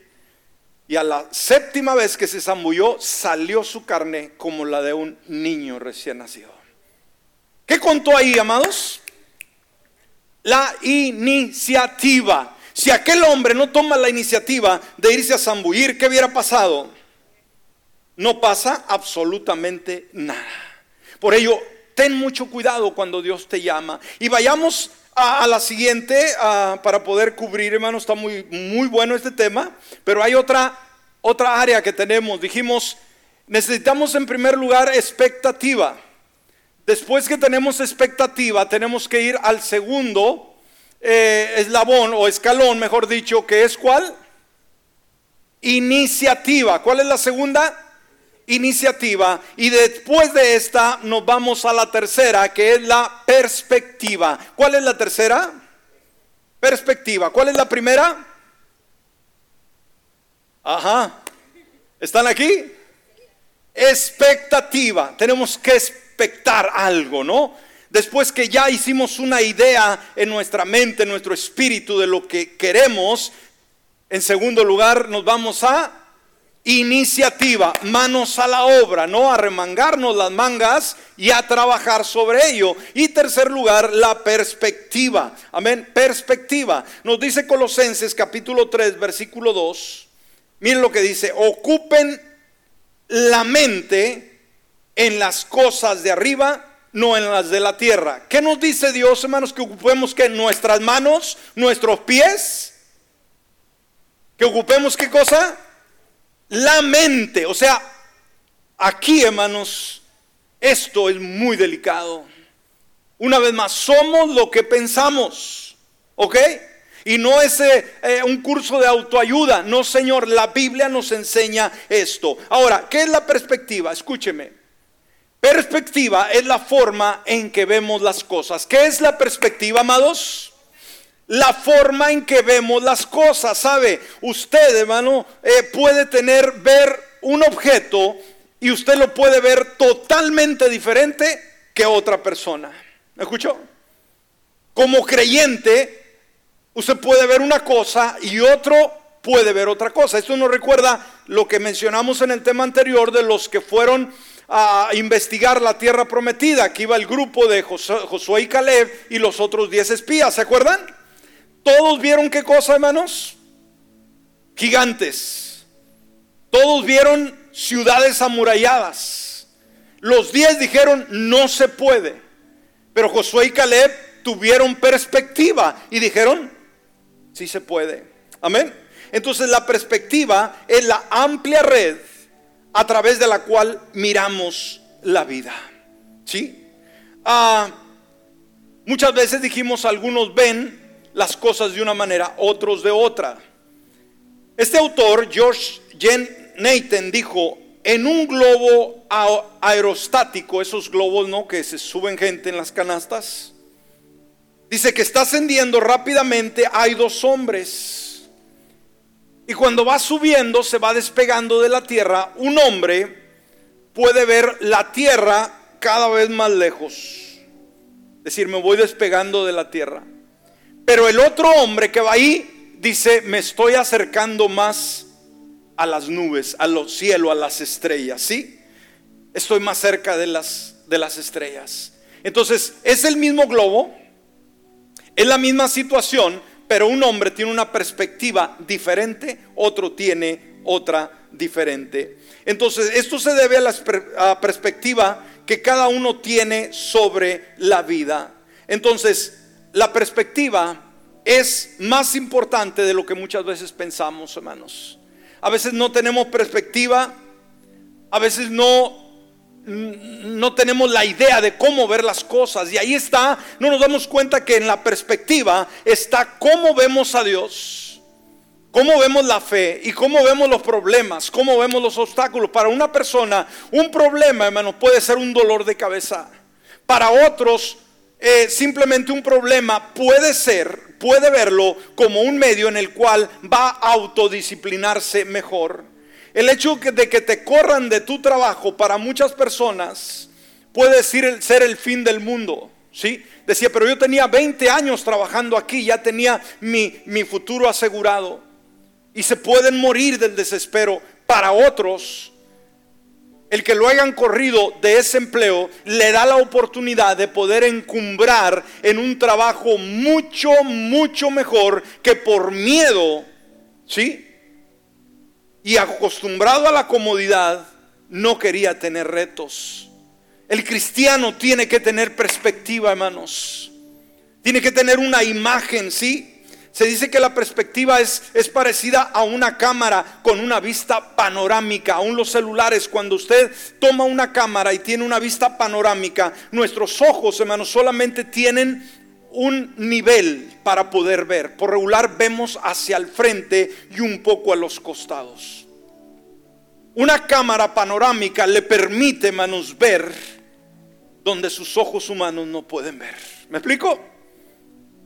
Y a la séptima vez que se zambulló, salió su carne como la de un niño recién nacido. ¿Qué contó ahí, amados? La iniciativa. Si aquel hombre no toma la iniciativa de irse a zambullir, ¿qué hubiera pasado? No pasa absolutamente nada. Por ello, ten mucho cuidado cuando Dios te llama. Y vayamos a, la siguiente para poder cubrir, hermano, está muy, muy bueno este tema, pero hay otra, otra área que tenemos. Dijimos, necesitamos en primer lugar expectativa. Después que tenemos expectativa, tenemos que ir al segundo eh, eslabón o escalón, mejor dicho, que es cuál? Iniciativa. ¿Cuál es la segunda? Iniciativa y después de esta nos vamos a la tercera que es la perspectiva. ¿Cuál es la tercera? Perspectiva. ¿Cuál es la primera? Ajá. ¿Están aquí? Expectativa. Tenemos que expectar algo, ¿no? Después que ya hicimos una idea en nuestra mente, en nuestro espíritu de lo que queremos, en segundo lugar nos vamos a iniciativa, manos a la obra, no a remangarnos las mangas y a trabajar sobre ello. Y tercer lugar, la perspectiva. Amén, perspectiva. Nos dice Colosenses capítulo 3, versículo 2. Miren lo que dice, ocupen la mente en las cosas de arriba, no en las de la tierra. ¿Qué nos dice Dios, hermanos? Que ocupemos que nuestras manos, nuestros pies, que ocupemos qué cosa? La mente. O sea, aquí, hermanos, esto es muy delicado. Una vez más, somos lo que pensamos. ¿Ok? Y no es eh, eh, un curso de autoayuda. No, Señor, la Biblia nos enseña esto. Ahora, ¿qué es la perspectiva? Escúcheme. Perspectiva es la forma en que vemos las cosas. ¿Qué es la perspectiva, amados? La forma en que vemos las cosas. ¿Sabe? Usted, hermano, eh, puede tener, ver un objeto y usted lo puede ver totalmente diferente que otra persona. ¿Me escuchó? Como creyente, usted puede ver una cosa y otro puede ver otra cosa. Esto nos recuerda lo que mencionamos en el tema anterior de los que fueron a investigar la tierra prometida. Aquí iba el grupo de Josué y Caleb y los otros diez espías, ¿se acuerdan? Todos vieron qué cosa, hermanos? Gigantes. Todos vieron ciudades amuralladas. Los diez dijeron, no se puede. Pero Josué y Caleb tuvieron perspectiva y dijeron, sí se puede. Amén. Entonces la perspectiva es la amplia red a través de la cual miramos la vida. ¿Sí? Ah, muchas veces dijimos, algunos ven las cosas de una manera, otros de otra. Este autor, George Jen Nathan, dijo, en un globo aerostático, esos globos ¿no? que se suben gente en las canastas, dice que está ascendiendo rápidamente, hay dos hombres. Y cuando va subiendo, se va despegando de la tierra, un hombre puede ver la tierra cada vez más lejos. Es decir, me voy despegando de la tierra. Pero el otro hombre que va ahí dice, me estoy acercando más a las nubes, a los cielos, a las estrellas, ¿sí? Estoy más cerca de las, de las estrellas. Entonces, es el mismo globo, es la misma situación, pero un hombre tiene una perspectiva diferente, otro tiene otra diferente. Entonces, esto se debe a la perspectiva que cada uno tiene sobre la vida. Entonces, la perspectiva es más importante de lo que muchas veces pensamos, hermanos. A veces no tenemos perspectiva, a veces no no tenemos la idea de cómo ver las cosas. Y ahí está, no nos damos cuenta que en la perspectiva está cómo vemos a Dios, cómo vemos la fe y cómo vemos los problemas, cómo vemos los obstáculos. Para una persona, un problema, hermano, puede ser un dolor de cabeza. Para otros, eh, simplemente un problema puede ser, puede verlo como un medio en el cual va a autodisciplinarse mejor. El hecho de que te corran de tu trabajo para muchas personas puede ser el fin del mundo. ¿sí? Decía, pero yo tenía 20 años trabajando aquí, ya tenía mi, mi futuro asegurado. Y se pueden morir del desespero. Para otros, el que lo hayan corrido de ese empleo le da la oportunidad de poder encumbrar en un trabajo mucho, mucho mejor que por miedo, ¿sí? y acostumbrado a la comodidad, no quería tener retos. El cristiano tiene que tener perspectiva, hermanos. Tiene que tener una imagen, ¿sí? Se dice que la perspectiva es, es, parecida a una cámara con una vista panorámica. Aún los celulares, cuando usted toma una cámara y tiene una vista panorámica, nuestros ojos, hermanos, solamente tienen un nivel para poder ver. Por regular vemos hacia el frente y un poco a los costados. Una cámara panorámica le permite, manos, ver donde sus ojos humanos no pueden ver. ¿Me explico?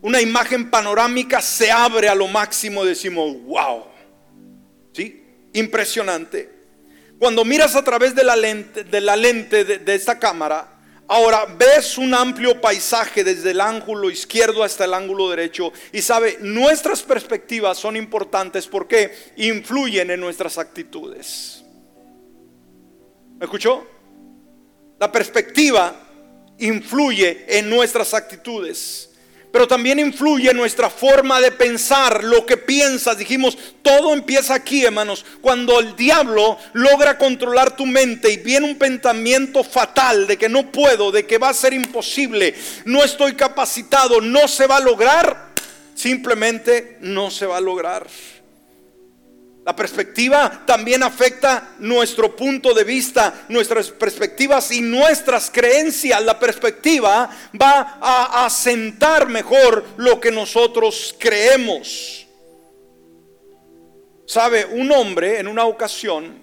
Una imagen panorámica se abre a lo máximo, decimos, wow. ¿Sí? Impresionante. Cuando miras a través de la lente de, la lente de, esta cámara, Ahora ves un amplio paisaje desde el ángulo izquierdo hasta el ángulo derecho y sabe, nuestras perspectivas son importantes porque influyen en nuestras actitudes. ¿Me escuchó? La perspectiva influye en nuestras actitudes pero también influye nuestra forma de pensar, lo que piensas. Dijimos, todo empieza aquí, hermanos. Cuando el diablo logra controlar tu mente y viene un pensamiento fatal de que no puedo, de que va a ser imposible, no estoy capacitado, no se va a lograr, simplemente no se va a lograr. La perspectiva también afecta nuestro punto de vista, nuestras perspectivas y nuestras creencias. La perspectiva va a asentar mejor lo que nosotros creemos. Sabe, un hombre en una ocasión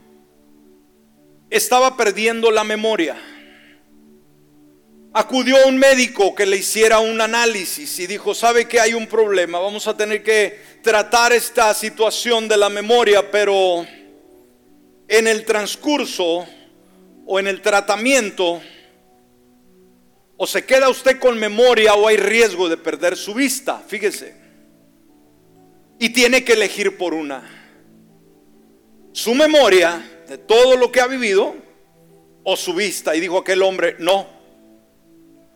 estaba perdiendo la memoria. Acudió a un médico que le hiciera un análisis y dijo, sabe que hay un problema, vamos a tener que tratar esta situación de la memoria, pero en el transcurso o en el tratamiento, o se queda usted con memoria o hay riesgo de perder su vista, fíjese. Y tiene que elegir por una. Su memoria de todo lo que ha vivido o su vista. Y dijo aquel hombre, no,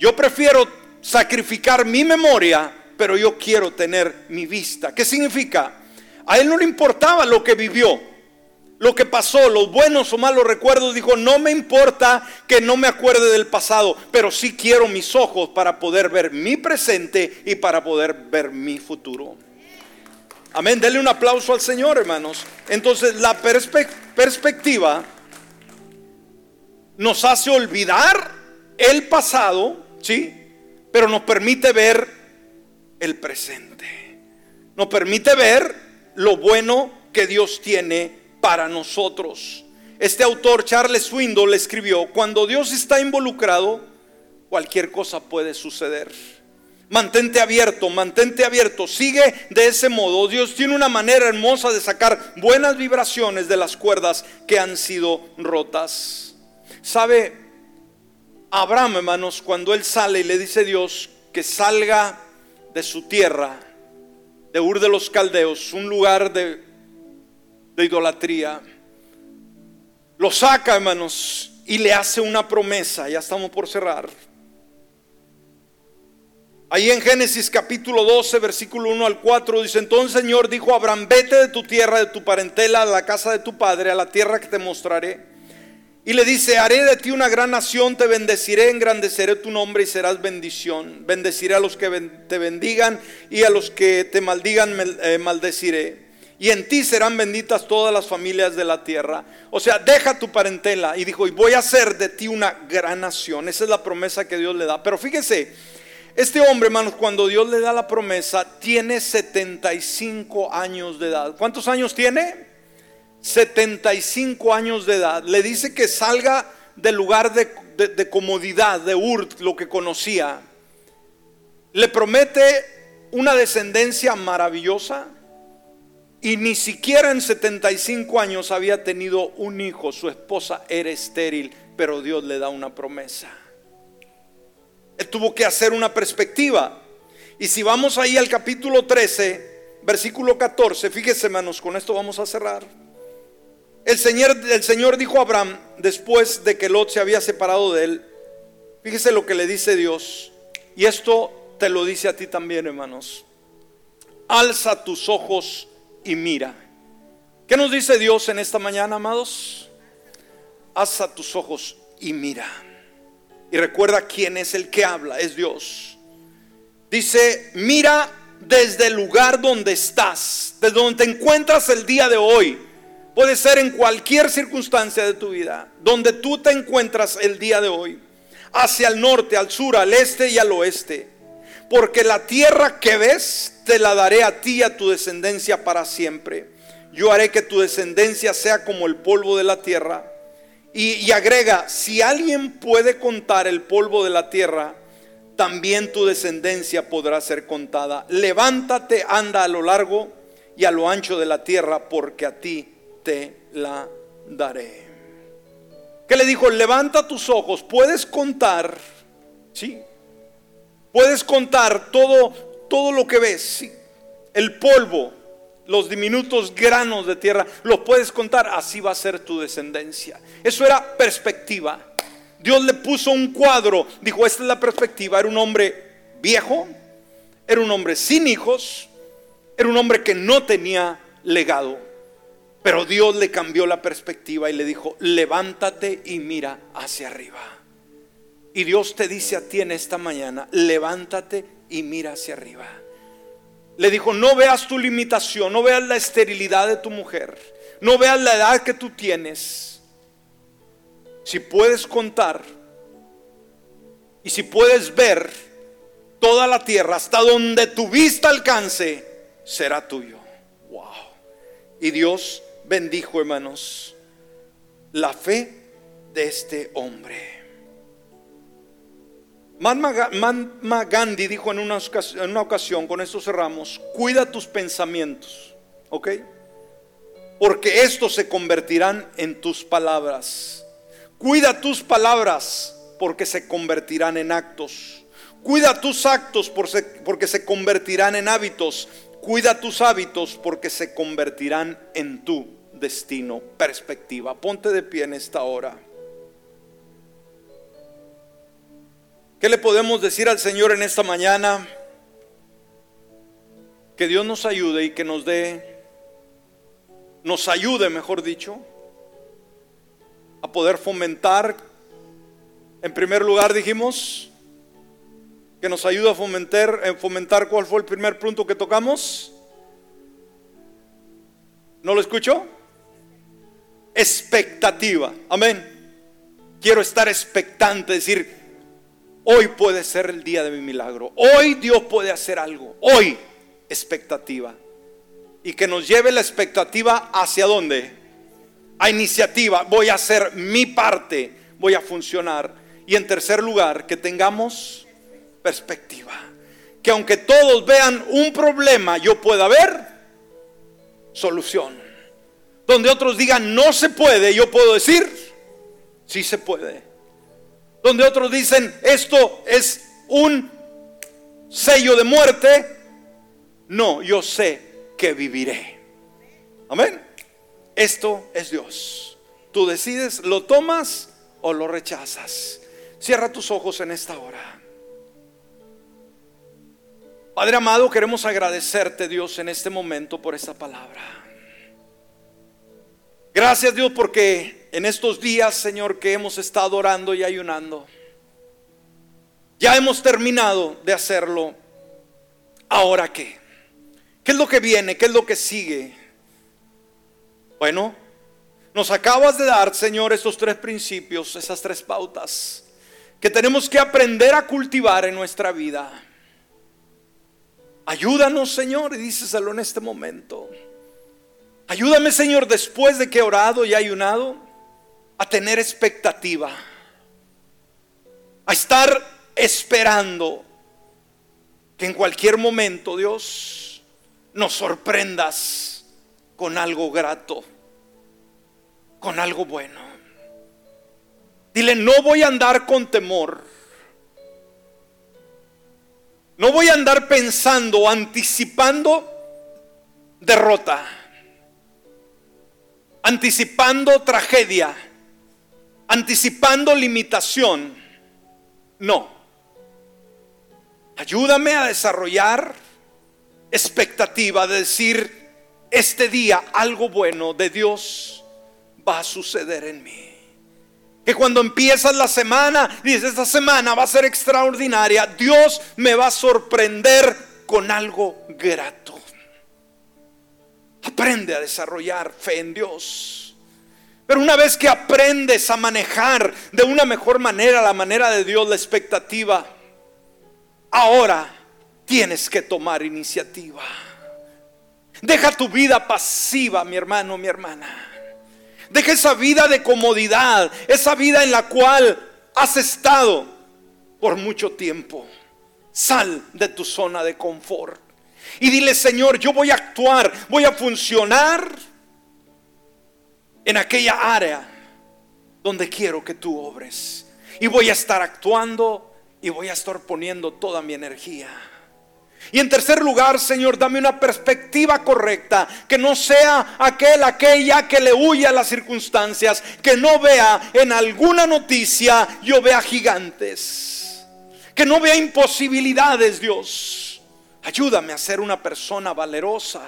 yo prefiero sacrificar mi memoria pero yo quiero tener mi vista. ¿Qué significa? A él no le importaba lo que vivió, lo que pasó, los buenos o malos recuerdos. Dijo, no me importa que no me acuerde del pasado, pero sí quiero mis ojos para poder ver mi presente y para poder ver mi futuro. Amén, denle un aplauso al Señor, hermanos. Entonces, la perspectiva nos hace olvidar el pasado, ¿sí? Pero nos permite ver el presente. Nos permite ver lo bueno que Dios tiene para nosotros. Este autor, Charles Swindoll, le escribió, cuando Dios está involucrado, cualquier cosa puede suceder. Mantente abierto, mantente abierto, sigue de ese modo. Dios tiene una manera hermosa de sacar buenas vibraciones de las cuerdas que han sido rotas. ¿Sabe? Abraham, hermanos, cuando él sale y le dice a Dios que salga de su tierra de Ur de los Caldeos, un lugar de, de idolatría. Lo saca, hermanos, y le hace una promesa. Ya estamos por cerrar. Ahí en Génesis capítulo 12, versículo 1 al 4 dice, entonces Señor dijo a Abraham, vete de tu tierra, de tu parentela, a la casa de tu padre, a la tierra que te mostraré. Y le dice, haré de ti una gran nación, te bendeciré, engrandeceré tu nombre y serás bendición. Bendeciré a los que te bendigan y a los que te maldigan eh, maldeciré. Y en ti serán benditas todas las familias de la tierra. O sea, deja tu parentela. Y dijo, y voy a hacer de ti una gran nación. Esa es la promesa que Dios le da. Pero fíjese, este hombre, hermanos, cuando Dios le da la promesa, tiene 75 años de edad. ¿Cuántos años tiene? 75 años de edad. Le dice que salga del lugar de, comodidad, de Ur, lo que conocía. Le promete una descendencia maravillosa. Y ni siquiera en 75 años había tenido un hijo. Su esposa era estéril, pero Dios le da una promesa tuvo que hacer una perspectiva. Y si vamos ahí al capítulo 13, versículo 14, fíjese hermanos, con esto vamos a cerrar. El Señor, el Señor dijo a Abraham, después de que Lot se había separado de él, fíjese lo que le dice Dios. Y esto te lo dice a ti también, hermanos. Alza tus ojos y mira. ¿Qué nos dice Dios en esta mañana, amados? Alza tus ojos y mira. Y recuerda quién es el que habla, es Dios. Dice, mira desde el lugar donde estás, desde donde te encuentras el día de hoy. Puede ser en cualquier circunstancia de tu vida, donde tú te encuentras el día de hoy, hacia el norte, al sur, al este y al oeste. Porque la tierra que ves te la daré a ti y a tu descendencia para siempre. Yo haré que tu descendencia sea como el polvo de la tierra y, agrega, si alguien puede contar el polvo de la tierra, también tu descendencia podrá ser contada. Levántate, anda a lo largo y a lo ancho de la tierra, porque a ti te la daré. ¿Qué le dijo? Levanta tus ojos, puedes contar, ¿sí? Puedes contar todo, todo lo que ves, ¿sí? El polvo, los diminutos granos de tierra, los puedes contar, así va a ser tu descendencia. Eso era perspectiva. Dios le puso un cuadro, dijo, esta es la perspectiva, era un hombre viejo, era un hombre sin hijos, era un hombre que no tenía legado, pero Dios le cambió la perspectiva y le dijo, levántate y mira hacia arriba. Y Dios te dice a ti en esta mañana, levántate y mira hacia arriba. Le dijo, no veas tu limitación, no veas la esterilidad de tu mujer, no veas la edad que tú tienes. Si puedes contar y si puedes ver toda la tierra hasta donde tu vista alcance, será tuyo. Wow. Y Dios bendijo, hermanos, la fe de este hombre. Mahatma Gandhi dijo en una, ocasión, con esto cerramos, cuida tus pensamientos, ¿ok? Porque estos se convertirán en tus palabras. Cuida tus palabras porque se convertirán en actos. Cuida tus actos porque se convertirán en hábitos. Cuida tus hábitos porque se convertirán en tu destino, perspectiva. Ponte de pie en esta hora. ¿Qué le podemos decir al Señor en esta mañana? Que Dios nos ayude y que nos dé, nos ayude, mejor dicho, a poder fomentar, en primer lugar dijimos, que nos ayude a fomentar, en fomentar cuál fue el primer punto que tocamos. ¿No lo escucho? Expectativa. Amén. Quiero estar expectante, decir, Hoy puede ser el día de mi milagro. Hoy Dios puede hacer algo. Hoy expectativa. Y que nos lleve la expectativa hacia dónde? A iniciativa. Voy a hacer mi parte. Voy a funcionar. Y en tercer lugar, que tengamos perspectiva. Que aunque todos vean un problema, yo pueda ver solución. Donde otros digan no se puede, yo puedo decir sí se puede donde otros dicen esto es un sello de muerte, No, yo sé que viviré. Amén. Esto es Dios. Tú decides, lo tomas o lo rechazas. Cierra tus ojos en esta hora. Padre amado, queremos agradecerte Dios en este momento por esta palabra. Gracias Dios porque en estos días, Señor, que hemos estado orando y ayunando, ya hemos terminado de hacerlo. ¿Ahora qué? ¿Qué es lo que viene? ¿Qué es lo que sigue? Bueno, nos acabas de dar, Señor, esos tres principios, esas tres pautas que tenemos que aprender a cultivar en nuestra vida. Ayúdanos, Señor, y díceselo en este momento. Ayúdame, Señor, después de que he orado y ayunado, a tener expectativa, a estar esperando que en cualquier momento, Dios, nos sorprendas con algo grato, con algo bueno. Dile, no voy a andar con temor. No voy a andar pensando, anticipando derrota, anticipando tragedia, anticipando limitación. No. Ayúdame a desarrollar expectativa de decir, este día algo bueno de Dios va a suceder en mí. Que cuando empiezas la semana, dices, esta semana va a ser extraordinaria, Dios me va a sorprender con algo grato. Aprende a desarrollar fe en Dios. Pero una vez que aprendes a manejar de una mejor manera, la manera de Dios, la expectativa, ahora tienes que tomar iniciativa. Deja tu vida pasiva, mi hermano, mi hermana. Deja esa vida de comodidad, esa vida en la cual has estado por mucho tiempo. Sal de tu zona de confort. Y dile, Señor, yo voy a actuar, voy a funcionar en aquella área donde quiero que tú obres. Y voy a estar actuando y voy a estar poniendo toda mi energía. Y en tercer lugar, Señor, dame una perspectiva correcta, que no sea aquel, aquella que le huye a las circunstancias, que no vea en alguna noticia, yo vea gigantes, que no vea imposibilidades, Dios. Ayúdame a ser una persona valerosa.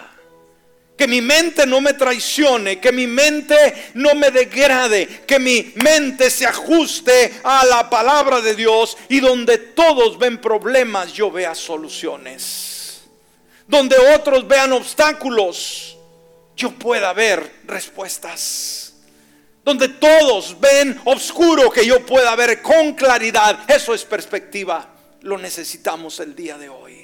Que mi mente no me traicione, que mi mente no me degrade, que mi mente se ajuste a la palabra de Dios y donde todos ven problemas yo vea soluciones. Donde otros vean obstáculos, yo pueda ver respuestas. Donde todos ven oscuro, que yo pueda ver con claridad. Eso es perspectiva. Lo necesitamos el día de hoy.